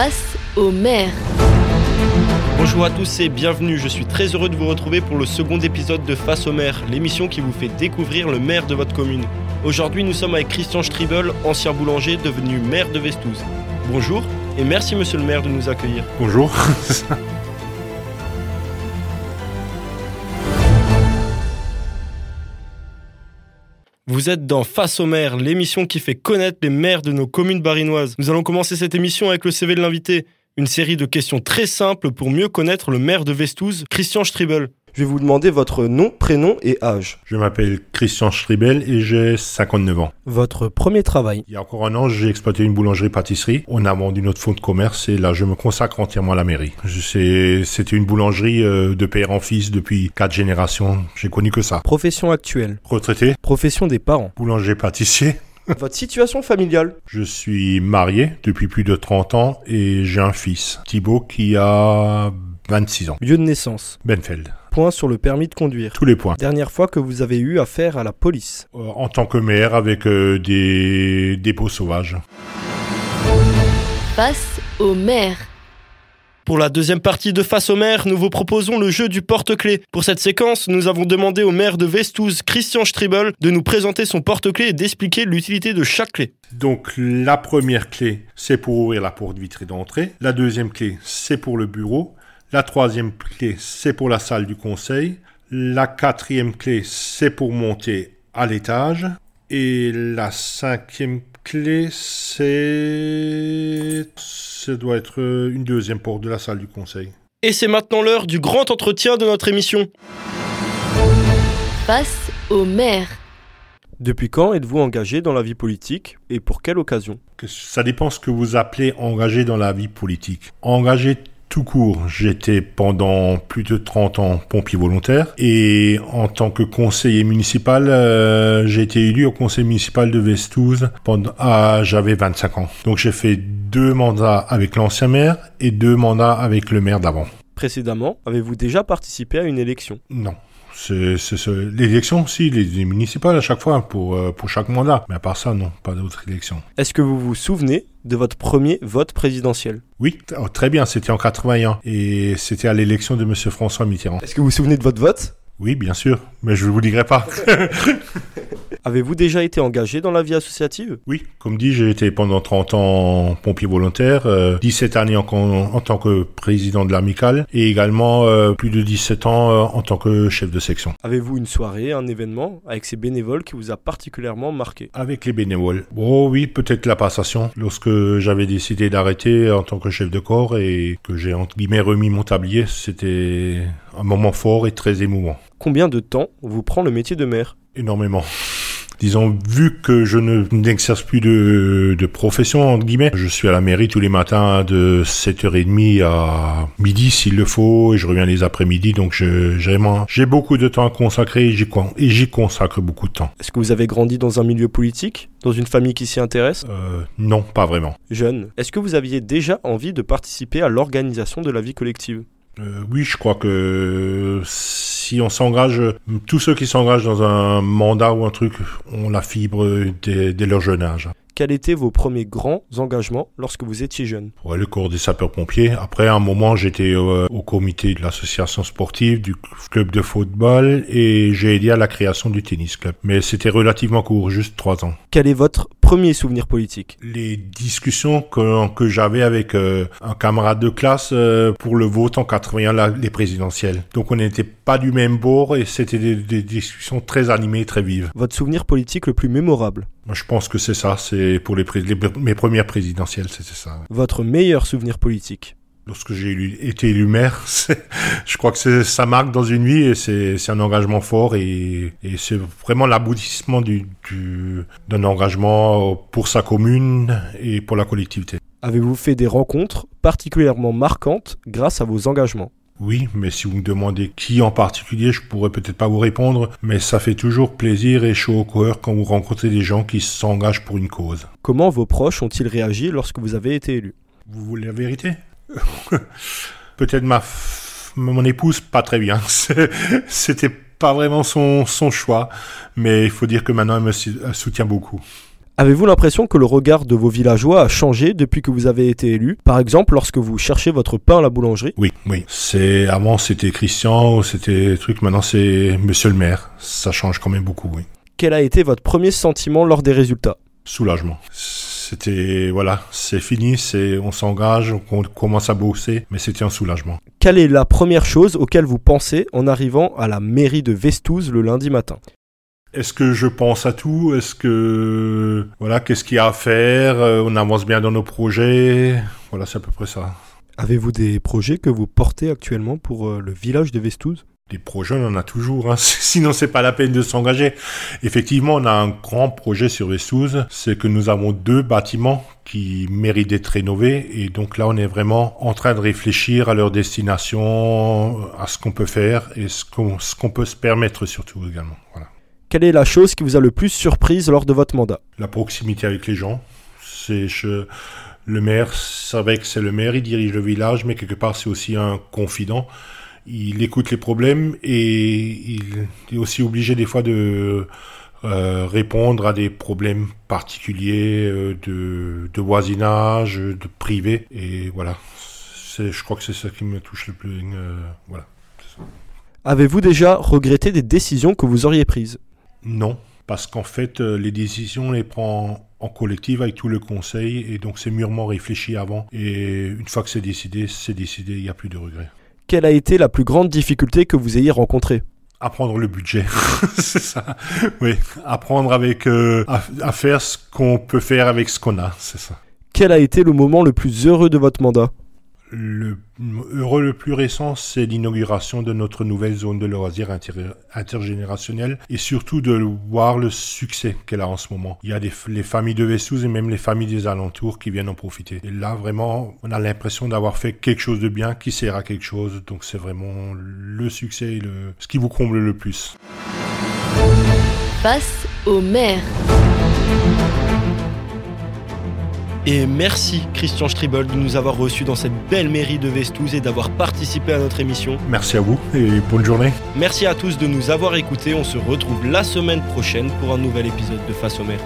Face au maire. Bonjour à tous et bienvenue, je suis très heureux de vous retrouver pour le second épisode de Face au maire, l'émission qui vous fait découvrir le maire de votre commune. Aujourd'hui nous sommes avec Christian Stribel, ancien boulanger devenu maire de Vestouze. Bonjour et merci monsieur le maire de nous accueillir. Bonjour. Vous êtes dans Face au maire, l'émission qui fait connaître les maires de nos communes barinoises. Nous allons commencer cette émission avec le CV de l'invité. Une série de questions très simples pour mieux connaître le maire de Vestouze, Christian Stribel. Je vais vous demander votre nom, prénom et âge. Je m'appelle Christian Stribel et j'ai 59 ans. Votre premier travail. Il y a encore un an, j'ai exploité une boulangerie-pâtisserie. On a vendu notre fonds de commerce et là, je me consacre entièrement à la mairie. C'était une boulangerie euh, de père en fils depuis quatre générations. J'ai connu que ça. Profession actuelle. Retraité, Profession des parents. boulanger-pâtissier. Votre situation familiale. Je suis marié depuis plus de 30 ans et j'ai un fils, Thibaut, qui a 26 ans. Lieu de naissance. Benfeld. Sur le permis de conduire. Tous les points. Dernière fois que vous avez eu affaire à la police. Euh, En tant que maire avec euh, des dépôts sauvages. Face au maire. Pour la deuxième partie de Face au maire, nous vous proposons le jeu du porte-clés. Pour cette séquence, nous avons demandé au maire de Vestouze, Christian Stribel, de nous présenter son porte-clés et d'expliquer l'utilité de chaque clé. Donc la première clé, c'est pour ouvrir la porte vitrée d'entrée. La deuxième clé, c'est pour le bureau. La troisième clé, c'est pour la salle du conseil. La quatrième clé, c'est pour monter à l'étage. Et la cinquième clé, c'est... Ça doit être une deuxième porte de la salle du conseil. Et c'est maintenant l'heure du grand entretien de notre émission. Face au maire. Depuis quand êtes-vous engagé dans la vie politique et pour quelle occasion? Ça dépend ce que vous appelez engagé dans la vie politique. Engagé tout court, j'étais pendant plus de 30 ans pompier volontaire et en tant que conseiller municipal, euh, j'ai été élu au conseil municipal de Vestouze pendant ah, j'avais 25 ans. Donc j'ai fait deux mandats avec l'ancien maire et deux mandats avec le maire d'avant. Précédemment, avez-vous déjà participé à une élection? Non. C'est, l'élection, si, les, les municipales à chaque fois pour, euh, pour chaque mandat. Mais à part ça, non, pas d'autres élections. Est-ce que vous vous souvenez de votre premier vote présidentiel? Oui, oh, très bien, c'était en 81 et c'était à l'élection de Monsieur François Mitterrand. Est-ce que vous vous souvenez de votre vote? Oui, bien sûr, mais je ne vous dirai pas. Avez-vous déjà été engagé dans la vie associative? Oui, comme dit, j'ai été pendant 30 ans pompier volontaire, euh, 17 années en, en, en tant que président de l'amicale et également euh, plus de 17 ans euh, en tant que chef de section. Avez-vous une soirée, un événement avec ces bénévoles qui vous a particulièrement marqué? Avec les bénévoles. Oh oui, peut-être la passation. Lorsque j'avais décidé d'arrêter en tant que chef de corps et que j'ai entre guillemets remis mon tablier, c'était un moment fort et très émouvant. Combien de temps vous prend le métier de maire? Énormément. Disons, vu que je ne n'exerce plus de, de profession, entre guillemets, je suis à la mairie tous les matins de 7h30 à midi s'il le faut, et je reviens les après-midi, donc j'ai beaucoup de temps à consacrer et j'y, con- et j'y consacre beaucoup de temps. Est-ce que vous avez grandi dans un milieu politique Dans une famille qui s'y intéresse? Euh, non, pas vraiment. Jeune, est-ce que vous aviez déjà envie de participer à l'organisation de la vie collective? Euh, oui, je crois que si on s'engage, tous ceux qui s'engagent dans un mandat ou un truc ont la fibre dès, leur jeune âge. Quels étaient vos premiers grands engagements lorsque vous étiez jeune? Ouais, le corps des sapeurs-pompiers. Après, à un moment, j'étais euh, au comité de l'association sportive, du club de football, et j'ai aidé à la création du tennis club. Mais c'était relativement court, juste trois ans. Quel est votre premier souvenir politique? Les discussions que, que j'avais avec euh, un camarade de classe euh, pour le vote en 81, la- les présidentielles. Donc on n'était pas du même bord et c'était des, des discussions très animées, très vives. Votre souvenir politique le plus mémorable? Moi, je pense que c'est ça, c'est pour les, mes premières présidentielles, c'était ça. Votre meilleur souvenir politique? Lorsque j'ai été élu maire, je crois que ça marque dans une vie et c'est un engagement fort et, et c'est vraiment l'aboutissement du- du- d'un engagement pour sa commune et pour la collectivité. Avez-vous fait des rencontres particulièrement marquantes grâce à vos engagements? Oui, mais si vous me demandez qui en particulier, je pourrais peut-être pas vous répondre, mais ça fait toujours plaisir et chaud au cœur quand vous rencontrez des gens qui s'engagent pour une cause. Comment vos proches ont-ils réagi lorsque vous avez été élu? Vous voulez la vérité? Peut-être ma f- mon épouse pas très bien. C'était pas vraiment son, son choix, mais il faut dire que maintenant elle me soutient beaucoup. Avez-vous l'impression que le regard de vos villageois a changé depuis que vous avez été élu? Par exemple, lorsque vous cherchez votre pain à la boulangerie? Oui, oui. C'est avant c'était Christian, c'était truc. Maintenant c'est Monsieur le Maire. Ça change quand même beaucoup, oui. Quel a été votre premier sentiment lors des résultats? Soulagement. C'était voilà, c'est fini, c'est on s'engage, on commence à bosser, mais c'était un soulagement. Quelle est la première chose auquel vous pensez en arrivant à la mairie de Vestouze le lundi matin? Est-ce que je pense à tout? Est-ce que voilà, qu'est-ce qu'il y a à faire? Euh, On avance bien dans nos projets. Voilà, c'est à peu près ça. Avez-vous des projets que vous portez actuellement pour euh, le village de Vestouze des projets, on en a toujours. Hein. Sinon, c'est pas la peine de s'engager. Effectivement, on a un grand projet sur Vestouze. C'est que nous avons deux bâtiments qui méritent d'être rénovés. Et donc là, on est vraiment en train de réfléchir à leur destination, à ce qu'on peut faire et ce qu'on, ce qu'on peut se permettre surtout également. Voilà. Quelle est la chose qui vous a le plus surprise lors de votre mandat? La proximité avec les gens. C'est le maire, c'est vrai que c'est le maire, il dirige le village, mais quelque part c'est aussi un confident. Il écoute les problèmes et il est aussi obligé des fois de euh, répondre à des problèmes particuliers euh, de, de, voisinage, de privé. Et voilà, je crois que c'est ça qui me touche le plus. Euh, voilà. Avez-vous déjà regretté des décisions que vous auriez prises? Non, parce qu'en fait, euh, les décisions, on les prend en collectif avec tout le conseil, et donc c'est mûrement réfléchi avant. Et une fois que c'est décidé, c'est décidé, il n'y a plus de regrets. Quelle a été la plus grande difficulté que vous ayez rencontrée? Apprendre le budget, c'est ça. Oui, apprendre avec euh, à faire ce qu'on peut faire avec ce qu'on a, c'est ça. Quel a été le moment le plus heureux de votre mandat? Le heureux le plus récent, c'est l'inauguration de notre nouvelle zone de loisirs intergénérationnelle et surtout de voir le succès qu'elle a en ce moment. Il y a les familles de Vessous et même les familles des alentours qui viennent en profiter. Et là, vraiment, on a l'impression d'avoir fait quelque chose de bien qui sert à quelque chose. Donc c'est vraiment le succès et ce qui vous comble le plus. Face au maire. Et merci Christian Stribel de nous avoir reçus dans cette belle mairie de Vestouze et d'avoir participé à notre émission. Merci à vous et bonne journée. Merci à tous de nous avoir écoutés. On se retrouve la semaine prochaine pour un nouvel épisode de Face au maire.